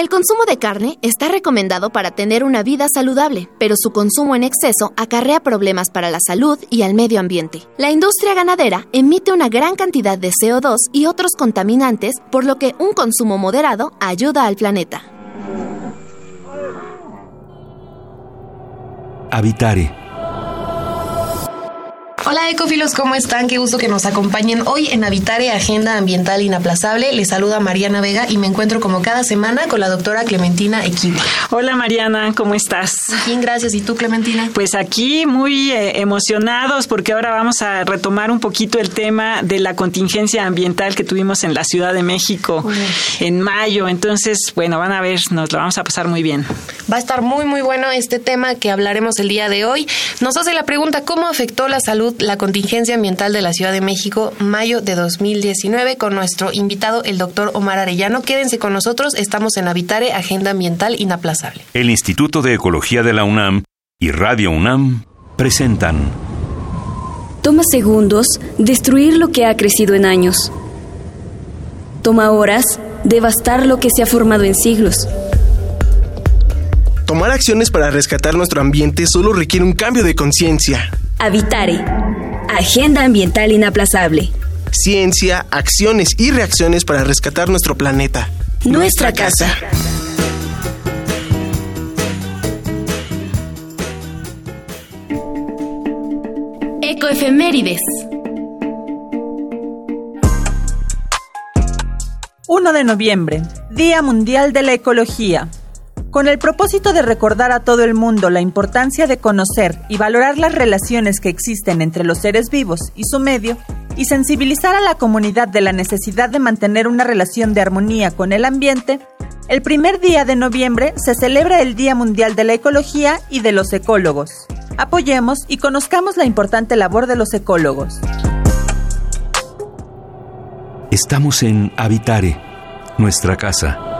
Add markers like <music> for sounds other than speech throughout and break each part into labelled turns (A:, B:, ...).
A: El consumo de carne está recomendado para tener una vida saludable, pero su consumo en exceso acarrea problemas para la salud y al medio ambiente. La industria ganadera emite una gran cantidad de CO2 y otros contaminantes, por lo que un consumo moderado ayuda al planeta.
B: Habitare
C: Hola ecofilos, ¿cómo están? Qué gusto que nos acompañen hoy en Habitare Agenda Ambiental Inaplazable. Les saluda Mariana Vega y me encuentro como cada semana con la doctora Clementina Equiva.
D: Hola Mariana, ¿cómo estás?
C: Bien, gracias. ¿Y tú, Clementina?
D: Pues aquí muy eh, emocionados porque ahora vamos a retomar un poquito el tema de la contingencia ambiental que tuvimos en la Ciudad de México en mayo. Entonces, bueno, van a ver, nos lo vamos a pasar muy bien.
C: Va a estar muy, muy bueno este tema que hablaremos el día de hoy. Nos hace la pregunta, ¿cómo afectó la salud la contingencia ambiental de la Ciudad de México, mayo de 2019, con nuestro invitado, el doctor Omar Arellano. Quédense con nosotros, estamos en Habitare, Agenda Ambiental Inaplazable.
B: El Instituto de Ecología de la UNAM y Radio UNAM presentan.
E: Toma segundos destruir lo que ha crecido en años. Toma horas devastar lo que se ha formado en siglos.
F: Tomar acciones para rescatar nuestro ambiente solo requiere un cambio de conciencia.
E: Habitare. Agenda ambiental inaplazable.
F: Ciencia, acciones y reacciones para rescatar nuestro planeta.
E: Nuestra, casa.
A: Ecoefemérides.
G: 1 de noviembre, Día Mundial de la Ecología. Con el propósito de recordar a todo el mundo la importancia de conocer y valorar las relaciones que existen entre los seres vivos y su medio, y sensibilizar a la comunidad de la necesidad de mantener una relación de armonía con el ambiente, el primer día de noviembre se celebra el Día Mundial de la Ecología y de los Ecólogos. Apoyemos y conozcamos la importante labor de los ecólogos.
B: Estamos en Habitare, nuestra casa.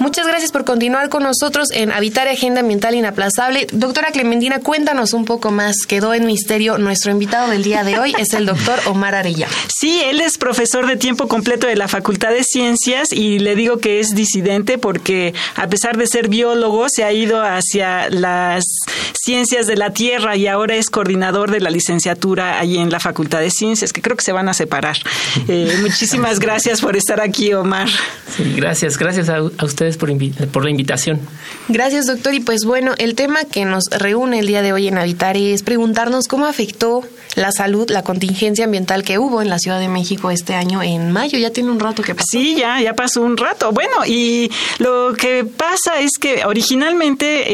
C: Muchas gracias por continuar con nosotros en Habitar Agenda Ambiental Inaplazable. Doctora Clementina, cuéntanos un poco más. Quedó en misterio. Nuestro invitado del día de hoy es el doctor Omar Arella.
D: Sí, él es profesor de tiempo completo de la Facultad de Ciencias y le digo que es disidente porque a pesar de ser biólogo se ha ido hacia las ciencias de la Tierra y ahora es coordinador de la licenciatura allí en la Facultad de Ciencias, que creo que se van a separar. Eh, muchísimas <laughs> gracias por estar aquí, Omar.
H: Sí, gracias, gracias a, a ustedes por, por, la invitación.
C: Gracias, doctor. Y pues bueno, el tema que nos reúne el día de hoy en Habitar es preguntarnos cómo afectó la salud, la contingencia ambiental que hubo en la Ciudad de México este año en mayo. Ya tiene un rato que pasó.
D: Sí, ya, ya pasó un rato. Bueno, y lo que pasa es que originalmente,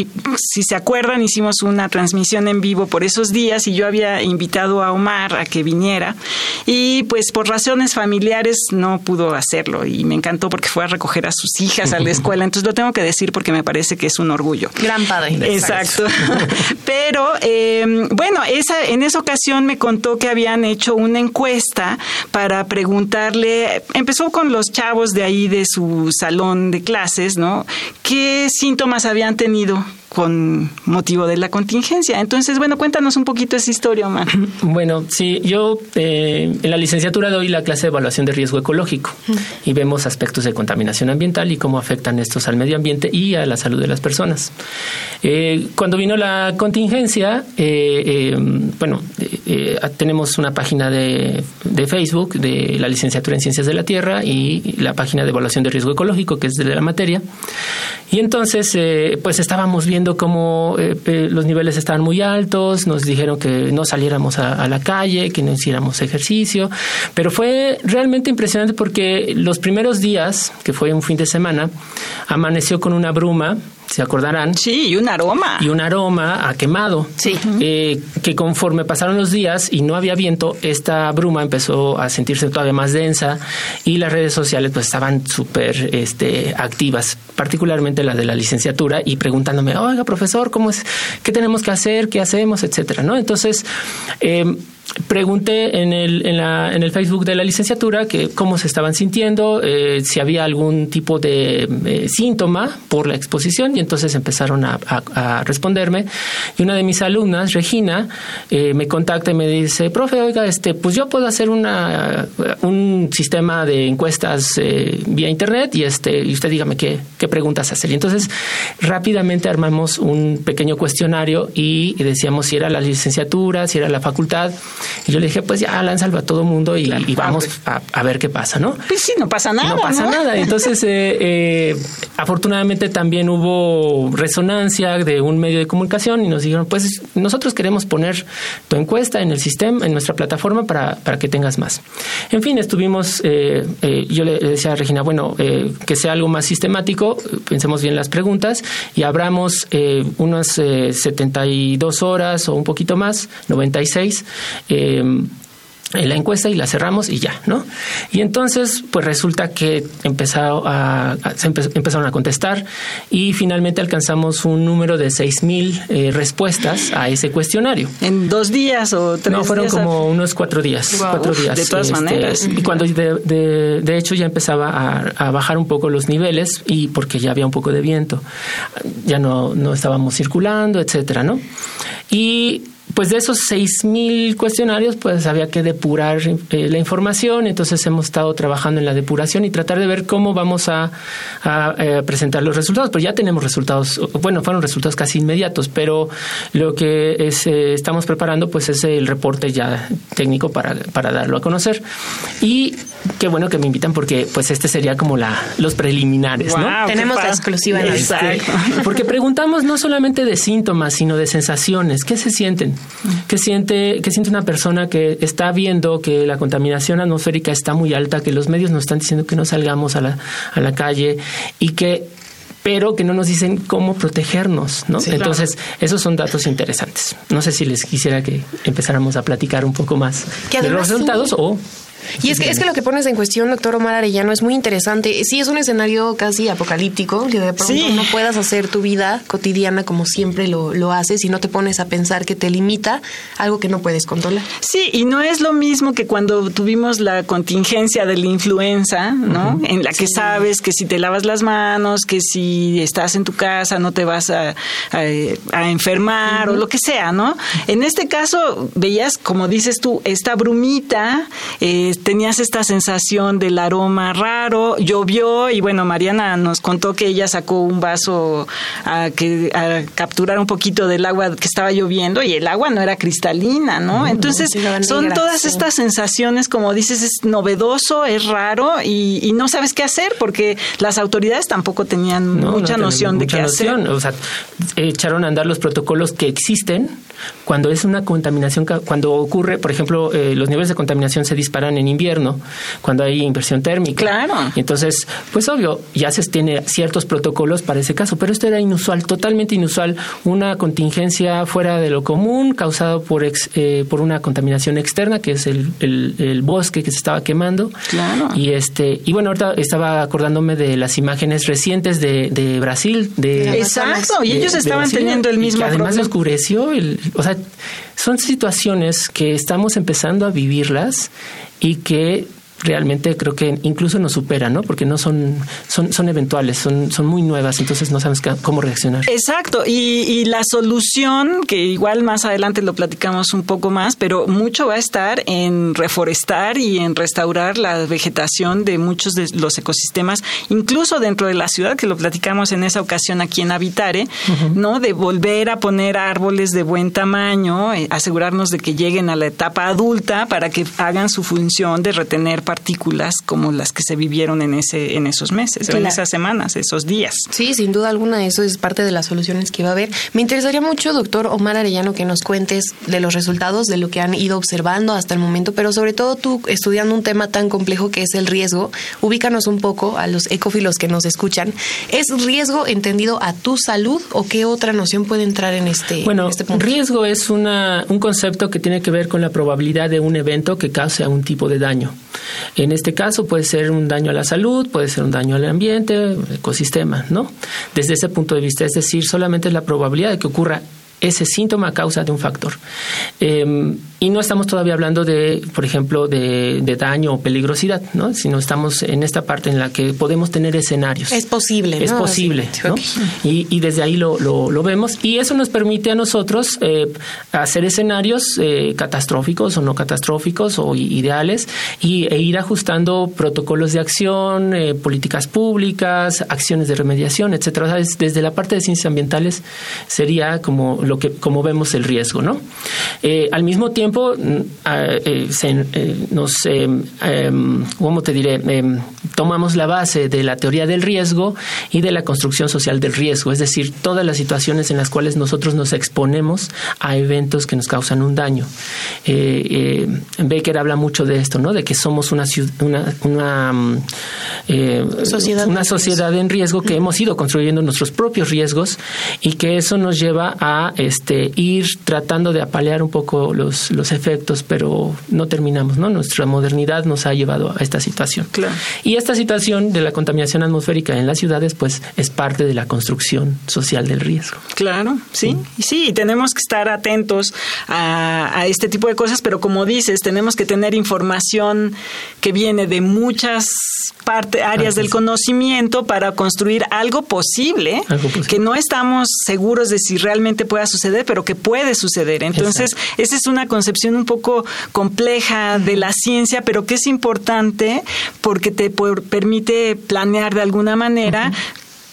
D: eh, si se acuerdan, hicimos una transmisión en vivo por esos días y yo había invitado a Omar a que viniera y pues por razones familiares no pudo hacerlo y me encantó porque fue a recoger a sus hijas a la <laughs> escuela. Entonces lo tengo que decir porque me parece que es un orgullo.
C: Gran padre.
D: Exacto. <laughs> Pero eh, bueno, esa, en esa ocasión me contó que habían hecho una encuesta para preguntarle, empezó con los chavos de ahí de su salón de clases, ¿no? ¿Qué síntomas habían tenido con motivo de la contingencia. Entonces, bueno, cuéntanos un poquito esa historia, Omar. <clears throat>
H: Bueno, sí, yo eh, en la licenciatura doy la clase de evaluación de riesgo ecológico y vemos aspectos de contaminación ambiental y cómo afectan estos al medio ambiente y a la salud de las personas. Eh, cuando vino la contingencia, eh, bueno, tenemos una página de, de, Facebook de la licenciatura en Ciencias de la Tierra y la página de evaluación de riesgo ecológico, que es de la materia. Y entonces, pues estábamos viendo cómo eh, los niveles estaban muy altos, nos dijeron que no saliéramos a, la calle, que no hiciéramos ejercicio, pero fue realmente impresionante porque los primeros días, que fue un fin de semana, amaneció con una bruma se acordarán.
D: Sí, y un aroma.
H: Y un aroma a quemado.
C: Sí.
H: Eh, que conforme pasaron los días y no había viento, esta bruma empezó a sentirse todavía más densa y las redes sociales pues estaban súper este, activas, particularmente la de la licenciatura y preguntándome, oiga profesor, ¿cómo es? ¿Qué tenemos que hacer? ¿Qué hacemos? Etcétera, ¿no? Entonces, eh, pregunté en el, en, la, en el Facebook de la licenciatura que cómo se estaban sintiendo, eh, si había algún tipo de eh, síntoma por la exposición y entonces empezaron a, responderme y una de mis alumnas, Regina, eh, me contacta y me dice, profe, oiga, este, pues yo puedo hacer una, un sistema de encuestas vía internet y este y usted dígame qué, qué preguntas hacer. Y entonces rápidamente armamos un pequeño cuestionario y decíamos si era la licenciatura, si era la facultad y yo le dije, pues ya, lánzalo a todo mundo y, y vamos a, ver qué pasa, ¿no?
D: Pues sí, no pasa nada.
H: No pasa nada. <laughs> Entonces, eh, eh, afortunadamente también hubo resonancia de un medio de comunicación y nos dijeron, pues nosotros queremos poner tu encuesta en el sistema, en nuestra plataforma para, para que tengas más. En fin, estuvimos, eh, yo le decía a Regina, bueno, que sea algo más sistemático, pensemos bien las preguntas y abramos unas 72 horas o un poquito más, 96, eh, en la encuesta y la cerramos y ya, ¿no? Y entonces, pues resulta que empezado a, se empezaron a contestar y finalmente alcanzamos un número de 6.000 eh, respuestas a ese cuestionario.
D: ¿En dos días o tres
H: No, fueron como unos cuatro días. Cuatro días.
D: De todas este, maneras.
H: Y cuando de, de, hecho ya empezaba a, a, bajar un poco los niveles y porque ya había un poco de viento, ya no, no estábamos circulando, etcétera, ¿no? Y pues de esos 6.000 cuestionarios, pues había que depurar eh, la información. Entonces hemos estado trabajando en la depuración y tratar de ver cómo vamos a, eh, presentar los resultados. Pero ya tenemos resultados, bueno, fueron resultados casi inmediatos, pero lo que es, eh, estamos preparando, pues es el reporte ya técnico para, para darlo a conocer. Y qué bueno que me invitan porque, pues este sería como la los preliminares, ¿no?
C: Tenemos la exclusiva en
H: este, Porque preguntamos no solamente de síntomas, sino de sensaciones. ¿Qué se sienten? ¿Qué siente, qué siente una persona que está viendo que la contaminación atmosférica está muy alta, que los medios nos están diciendo que no salgamos a la, a la calle y que pero que no nos dicen cómo protegernos, ¿no? Entonces, esos son datos interesantes. No sé si les quisiera que empezáramos a platicar un poco más de los resultados o
C: y es que, es que lo que pones en cuestión, doctor Omar Arellano, es muy interesante. Sí, es un escenario casi apocalíptico, que de pronto no puedas hacer tu vida cotidiana como siempre lo, lo haces y no te pones a pensar que te limita algo que no puedes controlar.
D: Sí, y no es lo mismo que cuando tuvimos la contingencia de la influenza, ¿no? En la que sabes que si te lavas las manos, que si estás en tu casa no te vas a, a, enfermar o lo que sea, ¿no? En este caso, veías, como dices tú, esta brumita, eh, tenías esta sensación del aroma raro, llovió y bueno, Mariana nos contó que ella sacó un vaso a, que, a capturar un poquito del agua que estaba lloviendo y el agua no era cristalina, ¿no? Entonces son todas estas sensaciones, como dices, es novedoso, es raro y, no sabes qué hacer porque las autoridades tampoco tenían mucha noción de qué hacer.
H: O sea, echaron a andar los protocolos que existen cuando es una contaminación, cuando ocurre, por ejemplo, eh, los niveles de contaminación se disparan en invierno, cuando hay inversión térmica.
D: Claro.
H: entonces, pues obvio, ya se tiene ciertos protocolos para ese caso, pero esto era inusual, totalmente inusual, una contingencia fuera de lo común causado por, eh, por una contaminación externa, que es el, el, bosque que se estaba quemando.
D: Claro.
H: Y, este, y bueno, ahorita estaba acordándome de las imágenes recientes de, de Brasil. De,
D: Exacto, y ellos estaban teniendo el mismo
H: además oscureció el, o sea, son situaciones que estamos empezando a vivirlas y que realmente creo que incluso nos superan, ¿no? Porque no son, son, son eventuales, son, son muy nuevas, entonces no sabemos cómo reaccionar.
D: Exacto, y, y, la solución, que igual más adelante lo platicamos un poco más, pero mucho va a estar en reforestar y en restaurar la vegetación de muchos de los ecosistemas, incluso dentro de la ciudad, que lo platicamos en esa ocasión aquí en Habitare, ¿no? De volver a poner árboles de buen tamaño, eh, asegurarnos de que lleguen a la etapa adulta para que hagan su función de retener partículas como las que se vivieron en ese en esos meses, en esas semanas, esos días.
C: Sí, sin duda alguna eso es parte de las soluciones que va a haber. Me interesaría mucho, doctor Omar Arellano, que nos cuentes de los resultados de lo que han ido observando hasta el momento, pero sobre todo tú estudiando un tema tan complejo que es el riesgo, ubícanos un poco a los ecófilos que nos escuchan. ¿Es riesgo entendido a tu salud o qué otra noción puede entrar en este,
H: bueno,
C: este punto?
H: riesgo es una, un concepto que tiene que ver con la probabilidad de un evento que cause algún tipo de daño. En este caso puede ser un daño a la salud, puede ser un daño al ambiente, ecosistema, ¿no? Desde ese punto de vista, es decir, solamente es la probabilidad de que ocurra ese síntoma a causa de un factor. Eh, y no estamos todavía hablando de, por ejemplo, de, daño o peligrosidad, ¿no? Sino estamos en esta parte en la que podemos tener escenarios.
C: Es posible, ¿no?
H: Es posible, ¿no? Y, y, desde ahí lo, lo, vemos. Y eso nos permite a nosotros eh, hacer escenarios eh, catastróficos o no catastróficos o ideales y, e ir ajustando protocolos de acción, eh, políticas públicas, acciones de remediación, etcétera. desde la parte de ciencias ambientales sería como lo que como vemos el riesgo, ¿no? al mismo tiempo Mm, eh, eh, nos, eh, em, ¿cómo te diré? Em, tomamos la base de la teoría del riesgo y de la construcción social del riesgo, es decir, todas las situaciones en las cuales nosotros nos exponemos a eventos que nos causan un daño. Baker habla mucho de esto, ¿no? De que somos una, una, una, mm,
C: sociedad,
H: una sociedad en riesgo que hemos ido construyendo nuestros propios riesgos y que eso nos lleva a este, ir tratando de apalear un poco los efectos, pero no terminamos, ¿no? Nuestra modernidad nos ha llevado a esta situación.
D: Claro.
H: Y esta situación de la contaminación atmosférica en las ciudades, pues, es parte de la construcción social del riesgo.
D: Claro, sí, sí, sí y tenemos que estar atentos a, a este tipo de cosas, pero como dices, tenemos que tener información que viene de muchas parte, áreas del conocimiento para construir algo posible, que no estamos seguros de si realmente pueda suceder, pero que puede suceder. Entonces, esa es una concepción un poco compleja de la ciencia, pero que es importante porque te permite planear de alguna manera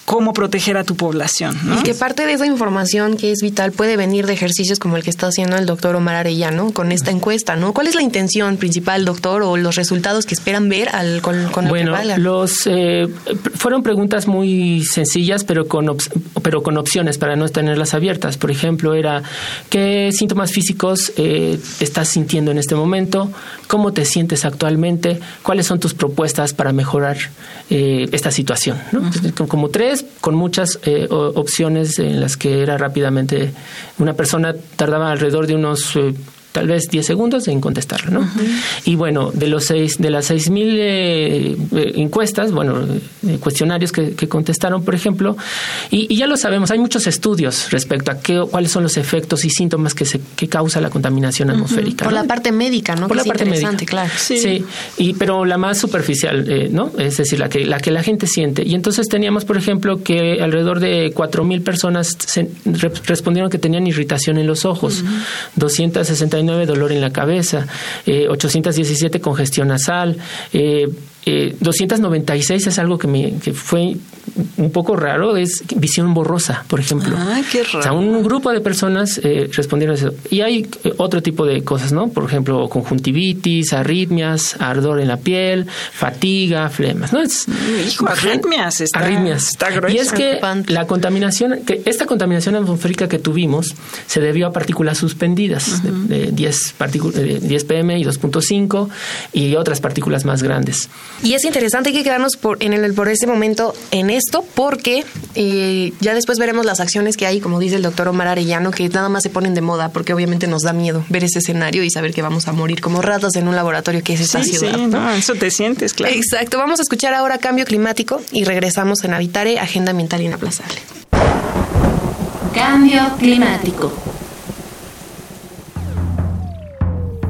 D: cómo proteger a tu población.
C: Y que parte de esa información que es vital puede venir de ejercicios como el que está haciendo el doctor Omar Arellano con esta encuesta, ¿no? ¿Cuál es la intención principal, doctor, o los resultados que esperan ver al, con, con
H: bueno, los eh, fueron preguntas muy sencillas, pero con pero con opciones para no tenerlas abiertas. Por ejemplo, era qué síntomas físicos eh, estás sintiendo en este momento, cómo te sientes actualmente, cuáles son tus propuestas para mejorar eh, esta situación, ¿no? Como tres con muchas eh, opciones en las que era rápidamente una persona tardaba alrededor de unos eh, tal vez 10 segundos en contestarlo, ¿no? Y bueno, de los seis, de las 6.000 eh, eh, encuestas, bueno, eh, cuestionarios que, contestaron, por ejemplo, y, ya lo sabemos, hay muchos estudios respecto a qué, cuáles son los efectos y síntomas que, se, que causa la contaminación atmosférica.
C: Por la parte médica, ¿no?
H: Por la parte médica,
C: claro.
H: Sí. y, pero la más superficial, ¿no? Es decir, la que, la que la gente siente. Y entonces teníamos, por ejemplo, que alrededor de 4.000 personas respondieron que tenían irritación en los ojos, 269 dolor en la cabeza, 817 eh, congestión nasal, eh, 296 eh, es algo que me que fue un poco raro, es visión borrosa, por ejemplo.
D: Ah, qué raro.
H: O sea, un grupo de personas eh, respondieron a eso. Y hay eh, otro tipo de cosas, ¿no? Por ejemplo, conjuntivitis, arritmias, ardor en la piel, fatiga, flemas, ¿no? Es,
D: Hijo, arritmias, está,
H: arritmias. y es que la contaminación, que esta contaminación atmosférica que tuvimos se debió a partículas suspendidas de, 10, 10 pm y 2.5 y otras partículas más grandes.
C: Y es interesante que quedarnos por, en el, por este momento en esto, porque eh, ya después veremos las acciones que hay, como dice el doctor Omar Arellano, que nada más se ponen de moda, porque obviamente nos da miedo ver ese escenario y saber que vamos a morir como ratas en un laboratorio que es esta ciudad.
D: Sí, ¿no? eso te sientes, claro.
C: Exacto. Vamos a escuchar ahora Cambio Climático y regresamos en Habitare, Agenda Ambiental Inaplazable.
A: Cambio Climático.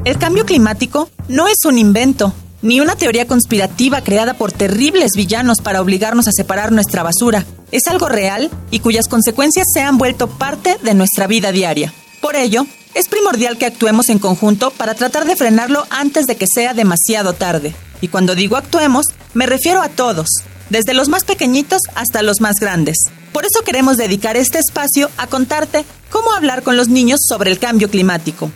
G: El cambio climático no es un invento ni una teoría conspirativa creada por terribles villanos para obligarnos a separar nuestra basura. Es algo real y cuyas consecuencias se han vuelto parte de nuestra vida diaria. Por ello, es primordial que actuemos en conjunto para tratar de frenarlo antes de que sea demasiado tarde. Y cuando digo actuemos, me refiero a todos, desde los más pequeñitos hasta los más grandes. Por eso queremos dedicar este espacio a contarte cómo hablar con los niños sobre el cambio climático.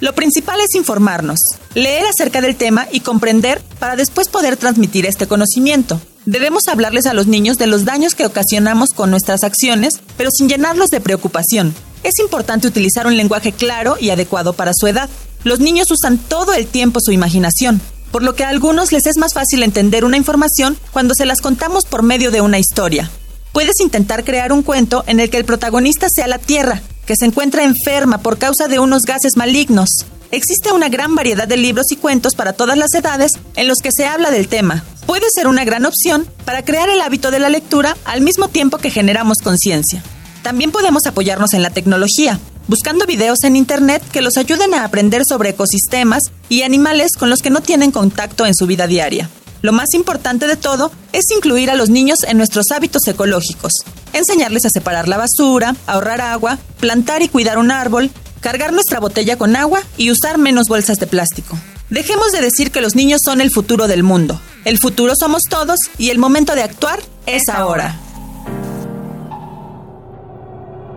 G: Lo principal es informarnos, leer acerca del tema y comprender para después poder transmitir este conocimiento. Debemos hablarles a los niños de los daños que ocasionamos con nuestras acciones, pero sin llenarlos de preocupación. Es importante utilizar un lenguaje claro y adecuado para su edad. Los niños usan todo el tiempo su imaginación, por lo que a algunos les es más fácil entender una información cuando se las contamos por medio de una historia. Puedes intentar crear un cuento en el que el protagonista sea la Tierra, que se encuentra enferma por causa de unos gases malignos. Existe una gran variedad de libros y cuentos para todas las edades en los que se habla del tema. Puede ser una gran opción para crear el hábito de la lectura al mismo tiempo que generamos conciencia. También podemos apoyarnos en la tecnología, buscando videos en Internet que los ayuden a aprender sobre ecosistemas y animales con los que no tienen contacto en su vida diaria. Lo más importante de todo es incluir a los niños en nuestros hábitos ecológicos, enseñarles a separar la basura, ahorrar agua, plantar y cuidar un árbol, cargar nuestra botella con agua y usar menos bolsas de plástico. Dejemos de decir que los niños son el futuro del mundo. El futuro somos todos y el momento de actuar es ahora.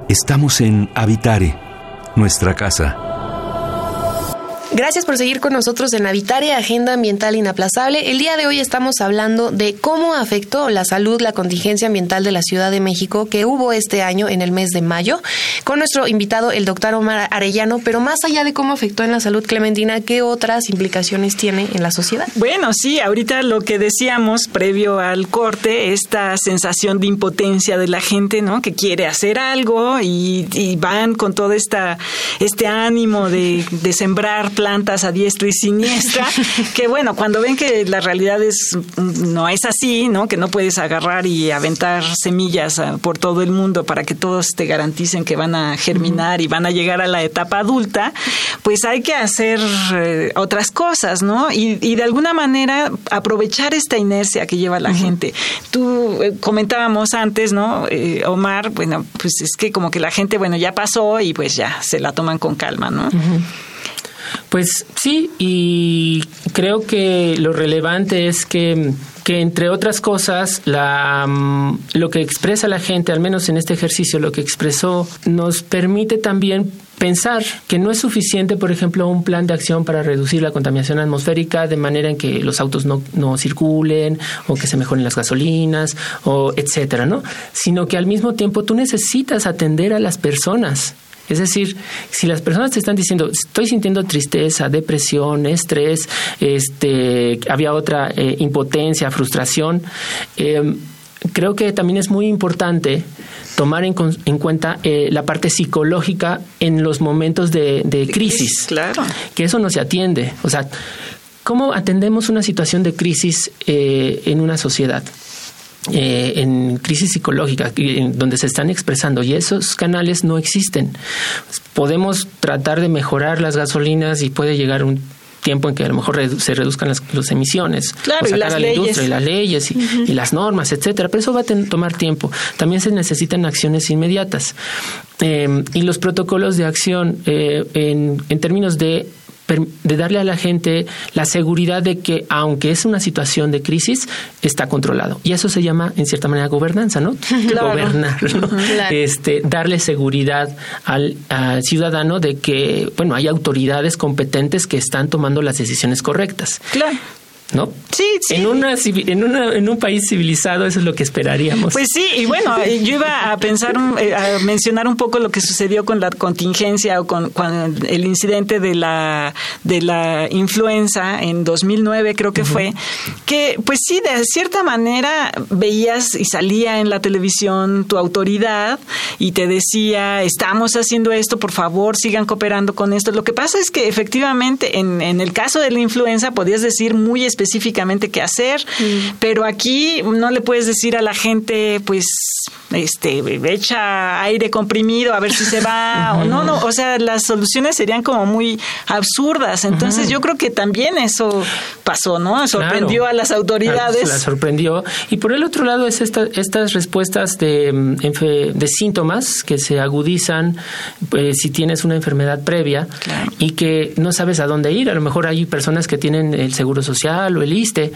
B: Estamos en Habitare, nuestra casa.
C: Gracias por seguir con nosotros en Habitare, Agenda Ambiental Inaplazable. El día de hoy estamos hablando de cómo afectó la salud la contingencia ambiental de la Ciudad de México que hubo este año en el mes de mayo, con nuestro invitado, el doctor Omar Arellano. Pero más allá de cómo afectó en la salud, Clementina, ¿qué otras implicaciones tiene en la sociedad?
D: Bueno, sí, ahorita lo que decíamos previo al corte, esta sensación de impotencia de la gente, ¿no? Que quiere hacer algo y, van con todo esta, este ánimo de, sembrar plantas a diestra y siniestra, <laughs> que bueno, cuando ven que la realidad es no es así, ¿no? Que no puedes agarrar y aventar semillas ah, por todo el mundo para que todos te garanticen que van a germinar y van a llegar a la etapa adulta, pues hay que hacer eh, otras cosas, ¿no? Y, de alguna manera aprovechar esta inercia que lleva la gente. Tú eh, comentábamos antes, ¿no? Eh, Omar, bueno, pues es que como que la gente, bueno, ya pasó y pues ya se la toman con calma, ¿no?
H: Pues sí, y creo que lo relevante es que, que entre otras cosas, la, mm, lo que expresa la gente, al menos en este ejercicio, lo que expresó, nos permite también pensar que no es suficiente, por ejemplo, un plan de acción para reducir la contaminación atmosférica de manera en que los autos no, no circulen o que se mejoren las gasolinas o etcétera, ¿no? Sino que al mismo tiempo tú necesitas atender a las personas es decir, si las personas te están diciendo, estoy sintiendo tristeza, depresión, estrés, este, había otra eh, impotencia, frustración, em, creo que también es muy importante tomar en, cuenta eh, la parte psicológica en los momentos de, crisis.
D: Claro.
H: Que eso no se atiende. O sea, ¿cómo atendemos una situación de crisis eh, en una sociedad? Eh, en crisis psicológica donde se están expresando y esos canales no existen. Podemos tratar de mejorar las gasolinas y puede llegar un tiempo en que a lo mejor se reduzcan las, emisiones,
D: claro, y las leyes.
H: y las leyes y, las normas, etcétera. Pero eso va a tomar tiempo. También se necesitan acciones inmediatas. Eh, y los protocolos de acción eh, en, en términos de de darle a la gente la seguridad de que aunque es una situación de crisis, está controlado. Y eso se llama, en cierta manera, gobernanza, ¿no? <laughs> Gobernar, Este, darle seguridad al, al, ciudadano de que, bueno, hay autoridades competentes que están tomando las decisiones correctas.
D: Claro.
H: ¿No?
D: Sí, sí.
H: En, una, en, una, en un país civilizado eso es lo que esperaríamos.
D: Pues sí, y bueno, <laughs> yo iba a pensar, eh, a mencionar un poco lo que sucedió con la contingencia o con, el incidente de la, de la influenza en 2009, creo que fue, que pues sí, de cierta manera veías y salía en la televisión tu autoridad y te decía, estamos haciendo esto, por favor, sigan cooperando con esto. Lo que pasa es que efectivamente en, en el caso de la influenza podías decir muy específicamente específicamente qué hacer, mm. pero aquí no le puedes decir a la gente, pues, este, echa aire comprimido a ver si se va, o no, no, o sea, las soluciones serían como muy absurdas. Entonces, yo creo que también eso pasó, ¿no? Sorprendió a las autoridades.
H: La sorprendió. Y por el otro lado es esta, estas respuestas de, mm, de síntomas que se agudizan pues, si tienes una enfermedad previa y que no sabes a dónde ir. A lo mejor hay personas que tienen el seguro social lo el ISTE,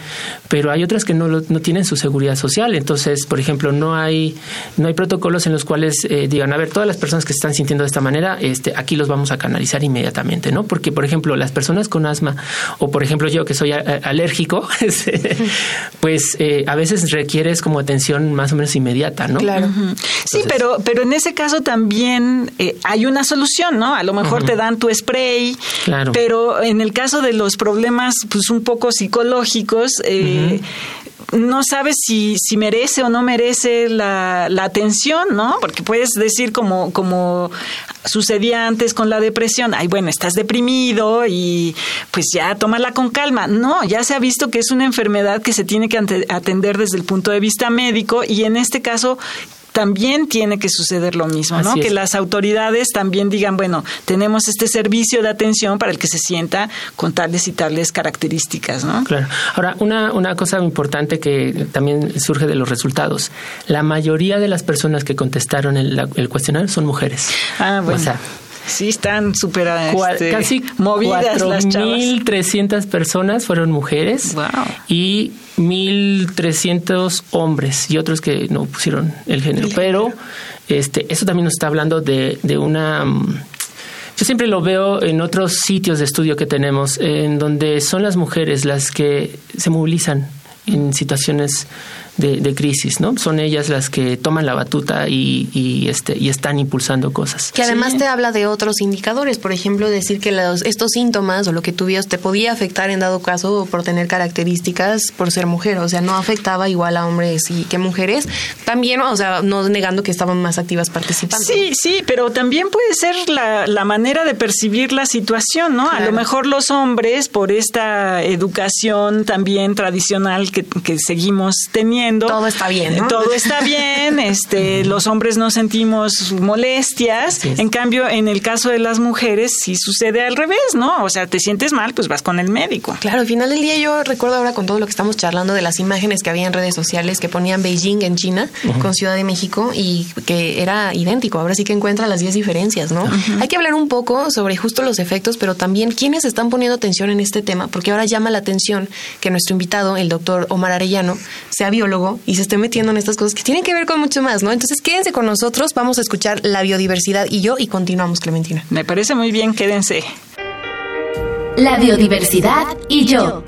H: pero hay otras que no, no tienen su seguridad social. Entonces, por ejemplo, no hay no hay protocolos en los cuales eh, digan, a ver, todas las personas que se están sintiendo de esta manera, este, aquí los vamos a canalizar inmediatamente, ¿no? Porque, por ejemplo, las personas con asma, o por ejemplo yo que soy alérgico, <laughs> este, pues eh, a veces requieres como atención más o menos inmediata, ¿no?
D: Claro. sí, pero, pero en ese caso también eh, hay una solución, ¿no? A lo mejor te dan tu spray, claro. pero en el caso de los problemas, pues un poco psicológicos, eh, no sabes si, si merece o no merece la, la, atención, ¿no? Porque puedes decir como, como sucedía antes con la depresión, ay, bueno, estás deprimido y pues ya tómala con calma. No, ya se ha visto que es una enfermedad que se tiene que atender desde el punto de vista médico y en este caso también tiene que suceder lo mismo, ¿no? Que las autoridades también digan, bueno, tenemos este servicio de atención para el que se sienta con tales y tales características, ¿no?
H: Claro. Ahora, una, una cosa importante que también surge de los resultados. La mayoría de las personas que contestaron el, el cuestionario son mujeres.
D: Ah, bueno. O sea, Sí, están súper este, casi movidas las chavas.
H: 1.300 personas fueron mujeres wow. y 1.300 hombres y otros que no pusieron el género. Pero este, eso también nos está hablando de, de una... Mm, yo siempre lo veo en otros sitios de estudio que tenemos, en donde son las mujeres las que se movilizan en situaciones de, crisis, ¿no? Son ellas las que toman la batuta y, y, este, y están impulsando cosas.
C: Que además te habla de otros indicadores, por ejemplo, decir que los, estos síntomas o lo que tuvieras te podía afectar en dado caso por tener características por ser mujer, o sea, no afectaba igual a hombres y que mujeres. También, o sea, no negando que estaban más activas participando.
D: Sí, sí, pero también puede ser la, la manera de percibir la situación, ¿no? A lo mejor los hombres, por esta educación también tradicional que, que seguimos teniendo,
C: todo está bien,
D: Todo está bien, <laughs> este, los hombres no sentimos molestias. En cambio, en el caso de las mujeres sí sucede al revés, ¿no? O sea, te sientes mal, pues vas con el médico.
C: Claro, al final del día yo recuerdo ahora con todo lo que estamos charlando de las imágenes que había en redes sociales que ponían Beijing en China con Ciudad de México y que era idéntico. Ahora sí que encuentra las 10 diferencias, ¿no? Hay que hablar un poco sobre justo los efectos, pero también quiénes están poniendo atención en este tema, porque ahora llama la atención que nuestro invitado, el doctor Omar Arellano, sea biólogo y se esté metiendo en estas cosas que tienen que ver con mucho más, ¿no? Entonces quédense con nosotros, vamos a escuchar la biodiversidad y yo y continuamos, Clementina.
D: Me parece muy bien, quédense.
A: La biodiversidad y yo.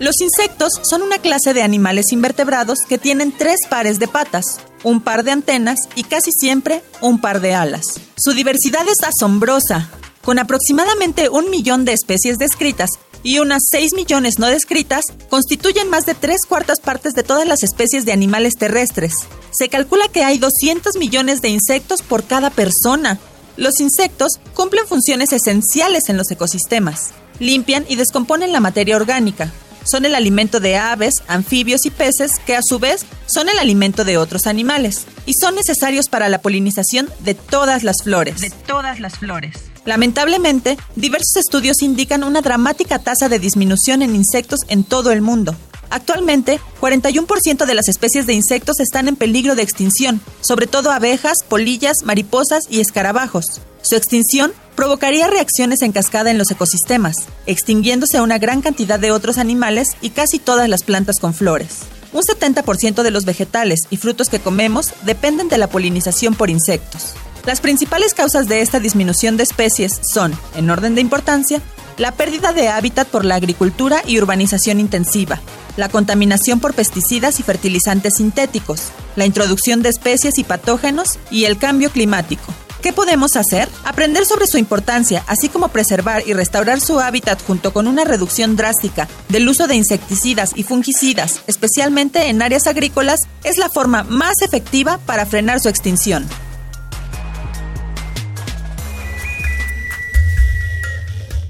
G: Los insectos son una clase de animales invertebrados que tienen tres pares de patas, un par de antenas y casi siempre un par de alas. Su diversidad es asombrosa, con aproximadamente un millón de especies descritas y unas 6 millones no descritas, constituyen más de tres cuartas partes de todas las especies de animales terrestres. Se calcula que hay 200 millones de insectos por cada persona. Los insectos cumplen funciones esenciales en los ecosistemas. Limpian y descomponen la materia orgánica. Son el alimento de aves, anfibios y peces que a su vez son el alimento de otros animales y son necesarios para la polinización de todas las flores.
C: De todas las flores.
G: Lamentablemente, diversos estudios indican una dramática tasa de disminución en insectos en todo el mundo. Actualmente, 41% de las especies de insectos están en peligro de extinción, sobre todo abejas, polillas, mariposas y escarabajos. Su extinción provocaría reacciones en cascada en los ecosistemas, extinguiéndose una gran cantidad de otros animales y casi todas las plantas con flores. Un 70% de los vegetales y frutos que comemos dependen de la polinización por insectos. Las principales causas de esta disminución de especies son, en orden de importancia, la pérdida de hábitat por la agricultura y urbanización intensiva, la contaminación por pesticidas y fertilizantes sintéticos, la introducción de especies y patógenos y el cambio climático. ¿Qué podemos hacer? Aprender sobre su importancia, así como preservar y restaurar su hábitat junto con una reducción drástica del uso de insecticidas y fungicidas, especialmente en áreas agrícolas, es la forma más efectiva para frenar su extinción.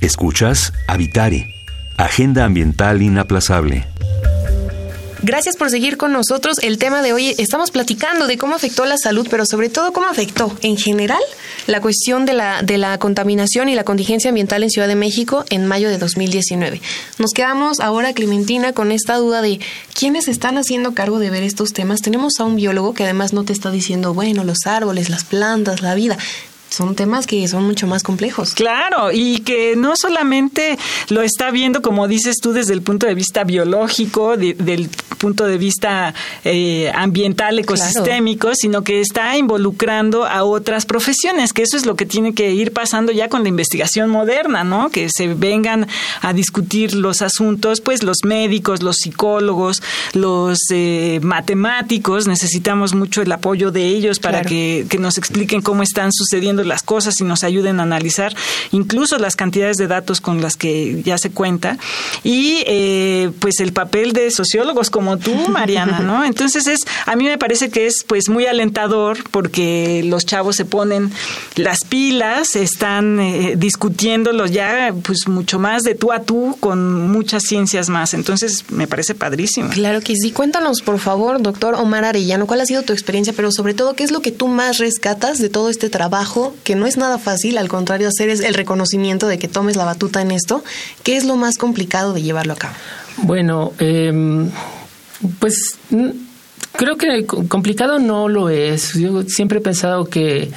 B: Escuchas Habitare, Agenda Ambiental Inaplazable.
C: Gracias por seguir con nosotros. El tema de hoy estamos platicando de cómo afectó la salud, pero sobre todo cómo afectó en general la cuestión de la, de la contaminación y la contingencia ambiental en Ciudad de México en mayo de 2019. Nos quedamos ahora, Clementina, con esta duda de quiénes están haciendo cargo de ver estos temas. Tenemos a un biólogo que además no te está diciendo, bueno, los árboles, las plantas, la vida son temas que son mucho más complejos.
D: Claro, y que no solamente lo está viendo, como dices tú, desde el punto de vista biológico, del punto de vista eh, ambiental, ecosistémico, sino que está involucrando a otras profesiones, que eso es lo que tiene que ir pasando ya con la investigación moderna, ¿no? Que se vengan a discutir los asuntos, pues los médicos, los psicólogos, los eh, matemáticos, necesitamos mucho el apoyo de ellos para que, que nos expliquen cómo están sucediendo las cosas y nos ayuden a analizar incluso las cantidades de datos con las que ya se cuenta. Y eh, pues el papel de sociólogos como tú, Mariana, ¿no? <laughs> Entonces es, a mí me parece que es pues muy alentador porque los chavos se ponen las pilas, están eh, discutiéndolos ya pues mucho más de tú a tú con muchas ciencias más. Entonces me parece padrísimo.
C: Claro que sí. Cuéntanos, por favor, doctor Omar Arellano, cuál ha sido tu experiencia, pero sobre todo, ¿qué es lo que tú más rescatas de todo este trabajo, que no es nada fácil, al contrario, hacer es el reconocimiento de que tomes la batuta en esto? ¿Qué es lo más complicado de llevarlo a cabo?
H: Bueno, eh, pues creo que complicado no lo es. Yo siempre he pensado que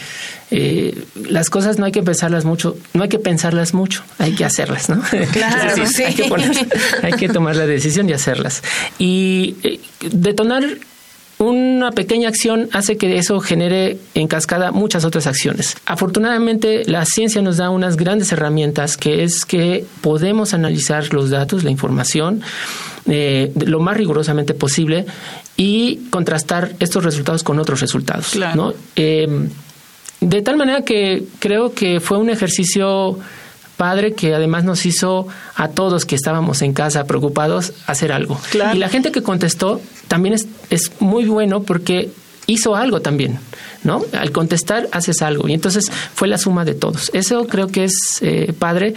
H: eh, las cosas no hay que pensarlas mucho, no hay que pensarlas mucho, hay que hacerlas, ¿no? <laughs>
C: Claro, <laughs> sí.
H: hay, que hay, que tomar la decisión y hacerlas. Y eh, detonar una pequeña acción hace que eso genere en cascada muchas otras acciones. Afortunadamente, la ciencia nos da unas grandes herramientas que es que podemos analizar los datos, la información, eh, lo más rigurosamente posible y contrastar estos resultados con otros resultados. ¿no? Eh, de tal manera que creo que fue un ejercicio padre que además nos hizo a todos que estábamos en casa preocupados hacer algo. Y la gente que contestó también es, es muy bueno porque hizo algo también, ¿no? Al contestar haces algo y entonces fue la suma de todos. Eso creo que es eh, padre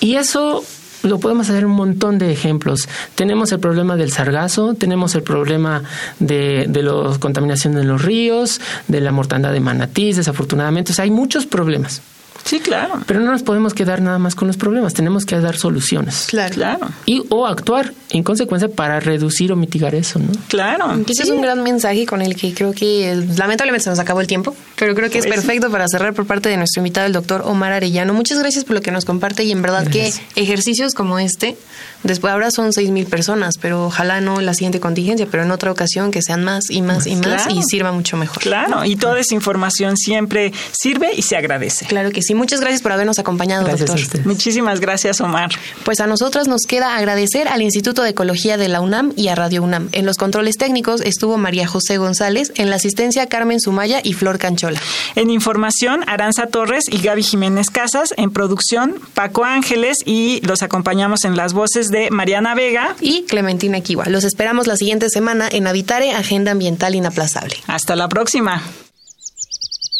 H: y eso lo podemos hacer un montón de ejemplos. Tenemos el problema del sargazo, tenemos el problema de, de la contaminación en los ríos, de la mortandad de manatís, desafortunadamente. O sea, hay muchos problemas.
D: Sí, claro.
H: Pero no nos podemos quedar nada más con los problemas, tenemos que dar soluciones.
D: Claro. claro.
H: Y o actuar en consecuencia para reducir o mitigar eso, ¿no?
D: Claro.
C: Ese es un gran mensaje con el que creo que lamentablemente se nos acabó el tiempo, pero creo que es pues perfecto para cerrar por parte de nuestro invitado, el doctor Omar Arellano. Muchas gracias por lo que nos comparte y en verdad que ejercicios como este Después ahora son seis mil personas, pero ojalá no la siguiente contingencia, pero en otra ocasión que sean más y más y más y sirva mucho mejor.
D: Claro, y toda esa información siempre sirve y se agradece.
C: Claro que sí. Muchas gracias por habernos acompañado, doctor.
D: Muchísimas gracias, Omar.
C: Pues a nosotras nos queda agradecer al Instituto de Ecología de la UNAM y a Radio UNAM. En los controles técnicos estuvo María José González, en la asistencia Carmen Sumaya y Flor Canchola.
D: En información, Aranza Torres y Gaby Jiménez Casas. En producción, Paco Ángeles y los acompañamos en las voces de Mariana Vega
C: y Clementina Kiwa. Los esperamos la siguiente semana en Habitare Agenda Ambiental Inaplazable.
D: Hasta la próxima.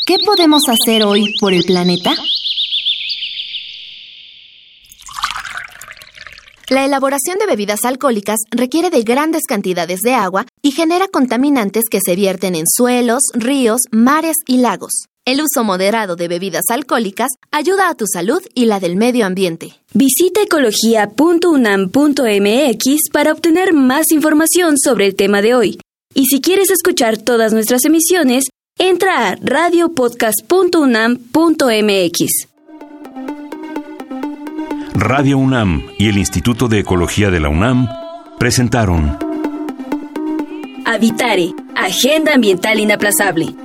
A: ¿Qué podemos hacer hoy por el planeta? La elaboración de bebidas alcohólicas requiere de grandes cantidades de agua y genera contaminantes que se vierten en suelos, ríos, mares y lagos. El uso moderado de bebidas alcohólicas ayuda a tu salud y la del medio ambiente.
E: Visita ecología.unam.mx para obtener más información sobre el tema de hoy. Y si quieres escuchar todas nuestras emisiones, entra a radiopodcast.unam.mx.
B: Radio UNAM y el Instituto de Ecología de la UNAM presentaron
E: Habitare, Agenda Ambiental Inaplazable